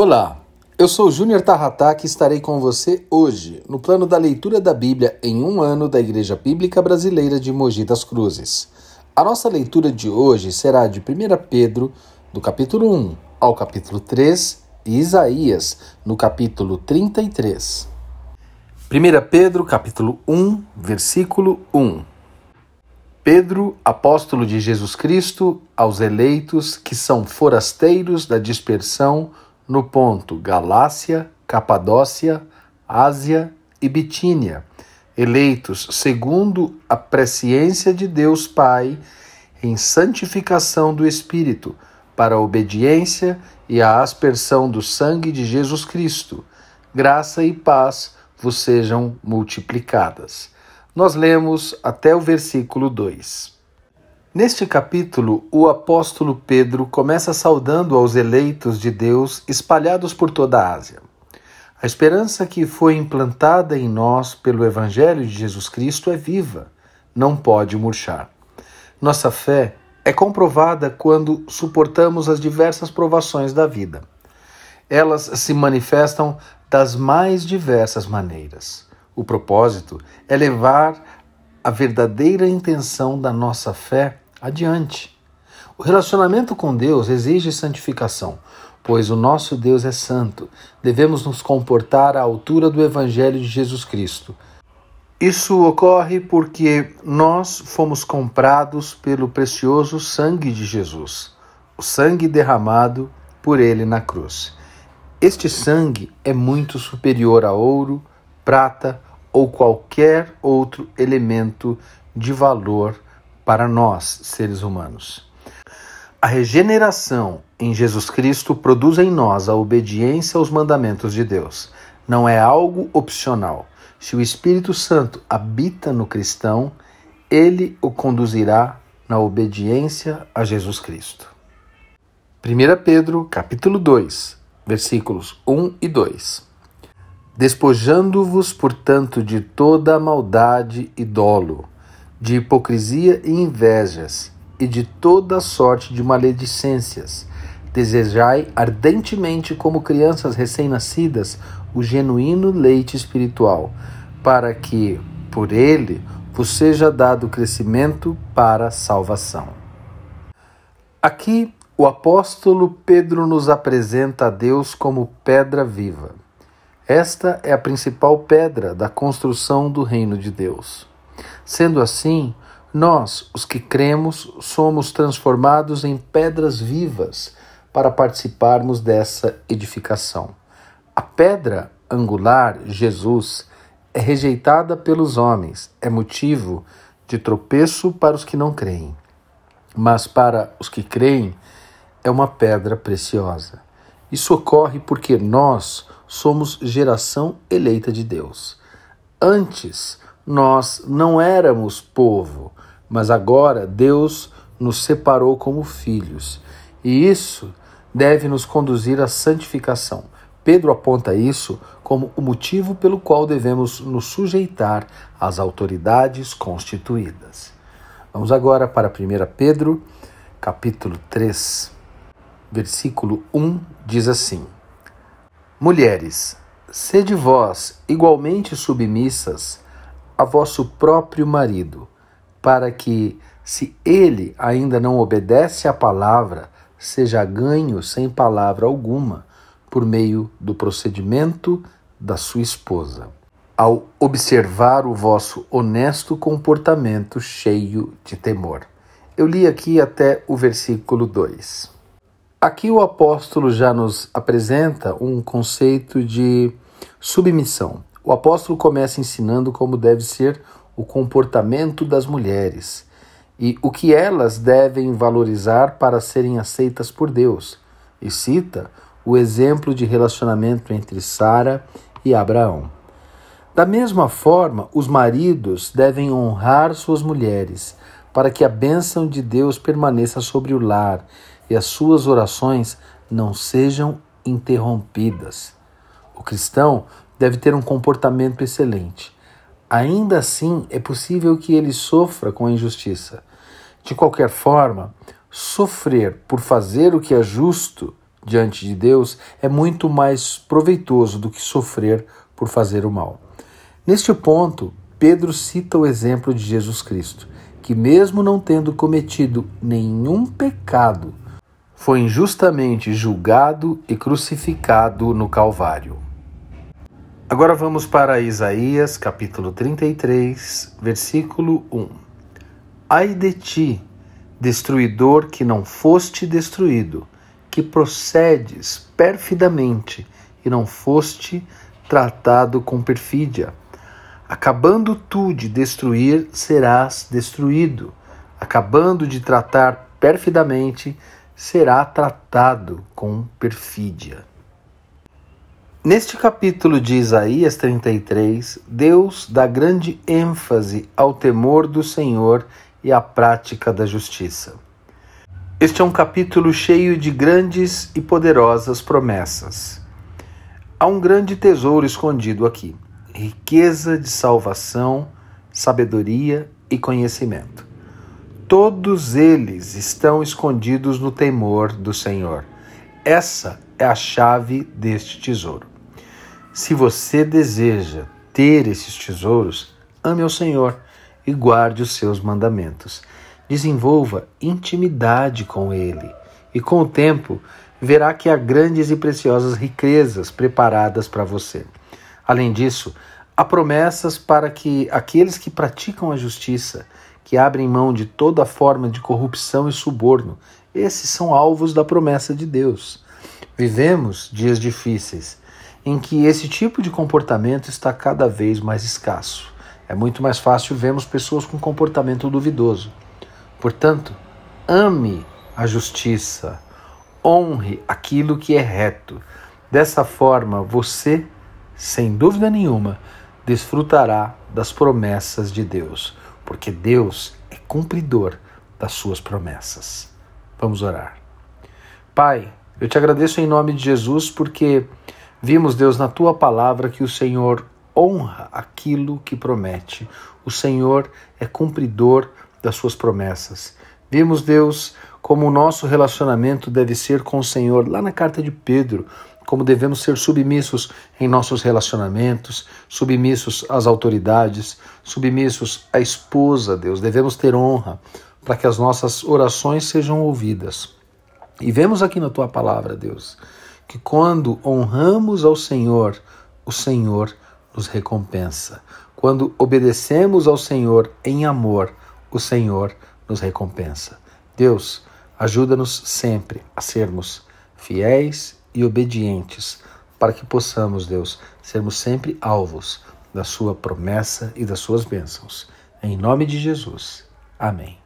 Olá, eu sou Júnior Tarrataque e estarei com você hoje no plano da leitura da Bíblia em um ano da Igreja Bíblica Brasileira de Mogi das Cruzes. A nossa leitura de hoje será de 1 Pedro, do capítulo 1 ao capítulo 3, e Isaías, no capítulo 33. 1 Pedro, capítulo 1, versículo 1. Pedro, apóstolo de Jesus Cristo, aos eleitos que são forasteiros da dispersão, no ponto Galácia, Capadócia, Ásia e Bitínia, eleitos segundo a presciência de Deus Pai, em santificação do Espírito, para a obediência e a aspersão do sangue de Jesus Cristo. Graça e paz vos sejam multiplicadas. Nós lemos até o versículo 2. Neste capítulo, o apóstolo Pedro começa saudando aos eleitos de Deus espalhados por toda a Ásia. A esperança que foi implantada em nós pelo Evangelho de Jesus Cristo é viva, não pode murchar. Nossa fé é comprovada quando suportamos as diversas provações da vida. Elas se manifestam das mais diversas maneiras. O propósito é levar a verdadeira intenção da nossa fé adiante. O relacionamento com Deus exige santificação, pois o nosso Deus é santo. Devemos nos comportar à altura do Evangelho de Jesus Cristo. Isso ocorre porque nós fomos comprados pelo precioso sangue de Jesus, o sangue derramado por ele na cruz. Este sangue é muito superior a ouro, prata ou qualquer outro elemento de valor para nós, seres humanos. A regeneração em Jesus Cristo produz em nós a obediência aos mandamentos de Deus. Não é algo opcional. Se o Espírito Santo habita no cristão, ele o conduzirá na obediência a Jesus Cristo. 1 Pedro, capítulo 2, versículos 1 e 2. Despojando-vos, portanto, de toda maldade e dolo, de hipocrisia e invejas, e de toda sorte de maledicências. Desejai ardentemente, como crianças recém-nascidas, o genuíno leite espiritual, para que, por ele, vos seja dado crescimento para a salvação. Aqui, o apóstolo Pedro nos apresenta a Deus como pedra viva. Esta é a principal pedra da construção do reino de Deus. Sendo assim, nós, os que cremos, somos transformados em pedras vivas para participarmos dessa edificação. A pedra angular, Jesus, é rejeitada pelos homens, é motivo de tropeço para os que não creem. Mas para os que creem, é uma pedra preciosa. Isso ocorre porque nós somos geração eleita de Deus. Antes, nós não éramos povo, mas agora Deus nos separou como filhos. E isso deve nos conduzir à santificação. Pedro aponta isso como o motivo pelo qual devemos nos sujeitar às autoridades constituídas. Vamos agora para 1 Pedro, capítulo 3, versículo 1, diz assim: Mulheres, sede vós igualmente submissas a vosso próprio marido, para que, se ele ainda não obedece à palavra, seja ganho sem palavra alguma, por meio do procedimento da sua esposa, ao observar o vosso honesto comportamento cheio de temor. Eu li aqui até o versículo 2. Aqui o apóstolo já nos apresenta um conceito de submissão. O apóstolo começa ensinando como deve ser o comportamento das mulheres e o que elas devem valorizar para serem aceitas por Deus. E cita o exemplo de relacionamento entre Sara e Abraão. Da mesma forma, os maridos devem honrar suas mulheres, para que a bênção de Deus permaneça sobre o lar e as suas orações não sejam interrompidas. O cristão deve ter um comportamento excelente. Ainda assim, é possível que ele sofra com a injustiça. De qualquer forma, sofrer por fazer o que é justo diante de Deus é muito mais proveitoso do que sofrer por fazer o mal. Neste ponto, Pedro cita o exemplo de Jesus Cristo, que, mesmo não tendo cometido nenhum pecado, foi injustamente julgado e crucificado no Calvário. Agora vamos para Isaías, capítulo 33, versículo 1. Ai de ti, destruidor que não foste destruído, que procedes perfidamente e não foste tratado com perfídia. Acabando tu de destruir, serás destruído. Acabando de tratar perfidamente, será tratado com perfídia. Neste capítulo de Isaías 33, Deus dá grande ênfase ao temor do Senhor e à prática da justiça. Este é um capítulo cheio de grandes e poderosas promessas. Há um grande tesouro escondido aqui: riqueza de salvação, sabedoria e conhecimento. Todos eles estão escondidos no temor do Senhor. Essa é a chave deste tesouro. Se você deseja ter esses tesouros, ame ao Senhor e guarde os seus mandamentos. Desenvolva intimidade com Ele e, com o tempo, verá que há grandes e preciosas riquezas preparadas para você. Além disso, há promessas para que aqueles que praticam a justiça, que abrem mão de toda forma de corrupção e suborno, esses são alvos da promessa de Deus. Vivemos dias difíceis em que esse tipo de comportamento está cada vez mais escasso. É muito mais fácil vermos pessoas com comportamento duvidoso. Portanto, ame a justiça, honre aquilo que é reto. Dessa forma, você, sem dúvida nenhuma, desfrutará das promessas de Deus, porque Deus é cumpridor das suas promessas. Vamos orar. Pai, eu te agradeço em nome de Jesus porque vimos, Deus, na tua palavra que o Senhor honra aquilo que promete. O Senhor é cumpridor das suas promessas. Vimos, Deus, como o nosso relacionamento deve ser com o Senhor, lá na carta de Pedro, como devemos ser submissos em nossos relacionamentos, submissos às autoridades, submissos à esposa, Deus. Devemos ter honra para que as nossas orações sejam ouvidas. E vemos aqui na tua palavra, Deus, que quando honramos ao Senhor, o Senhor nos recompensa. Quando obedecemos ao Senhor em amor, o Senhor nos recompensa. Deus, ajuda-nos sempre a sermos fiéis e obedientes, para que possamos, Deus, sermos sempre alvos da Sua promessa e das Suas bênçãos. Em nome de Jesus. Amém.